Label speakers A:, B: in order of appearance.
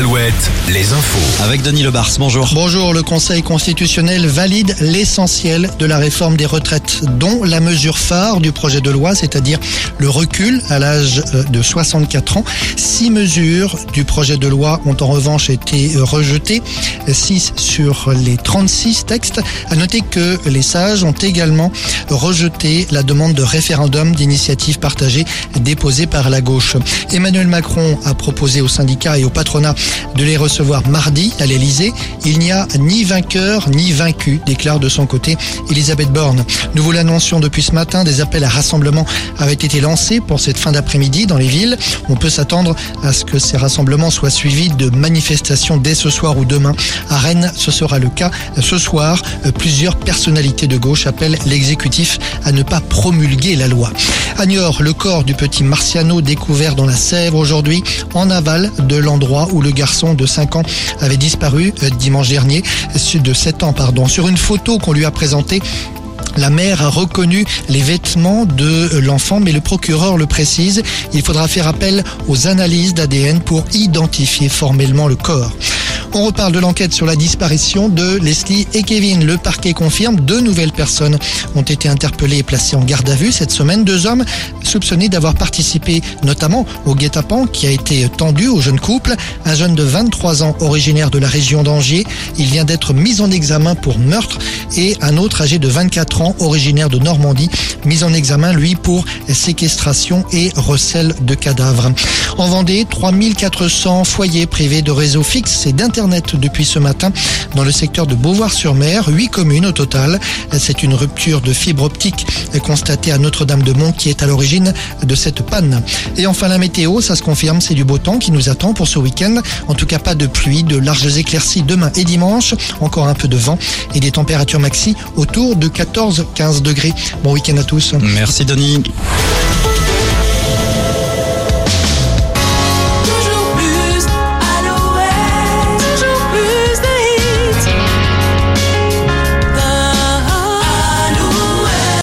A: al Alouette, les infos.
B: Avec Denis Lebars, bonjour.
C: Bonjour, le Conseil constitutionnel valide l'essentiel de la réforme des retraites, dont la mesure phare du projet de loi, c'est-à-dire le recul à l'âge euh, de 64 ans. Six mesures du projet de loi ont en revanche été rejetées, 6 sur les 36 textes. À noter que les sages ont également rejeté la demande de référendum d'initiative partagée déposée par la gauche. Emmanuel Macron a proposé aux syndicats et au patronat de les recevoir mardi à l'Elysée. Il n'y a ni vainqueur ni vaincu, déclare de son côté Elisabeth Borne. Nous vous l'annoncions depuis ce matin, des appels à rassemblement avaient été lancés pour cette fin d'après-midi dans les villes. On peut s'attendre à ce que ces rassemblements soient suivis de manifestations dès ce soir ou demain. À Rennes, ce sera le cas. Ce soir, plusieurs personnalités de gauche appellent l'exécutif à ne pas promulguer la loi. À Niort, le corps du petit Marciano découvert dans la Sèvre aujourd'hui en aval de l'endroit où le garçon de 5 ans avait disparu euh, dimanche dernier, de 7 ans pardon. Sur une photo qu'on lui a présentée, la mère a reconnu les vêtements de l'enfant, mais le procureur le précise, il faudra faire appel aux analyses d'ADN pour identifier formellement le corps. On reparle de l'enquête sur la disparition de Leslie et Kevin. Le parquet confirme deux nouvelles personnes ont été interpellées et placées en garde à vue cette semaine. Deux hommes soupçonnés d'avoir participé notamment au guet-apens qui a été tendu au jeune couple. Un jeune de 23 ans originaire de la région d'Angers. Il vient d'être mis en examen pour meurtre et un autre âgé de 24 ans originaire de Normandie mis en examen lui pour séquestration et recel de cadavres. En Vendée, 3400 foyers privés de réseau fixe et d'internet depuis ce matin dans le secteur de Beauvoir-sur-Mer, huit communes au total. C'est une rupture de fibre optique constatée à Notre-Dame-de-Mont qui est à l'origine de cette panne. Et enfin la météo, ça se confirme, c'est du beau temps qui nous attend pour ce week-end. En tout cas pas de pluie, de larges éclaircies demain et dimanche, encore un peu de vent et des températures maxi autour de 14-15 degrés. Bon week-end à tous.
B: Merci Denis.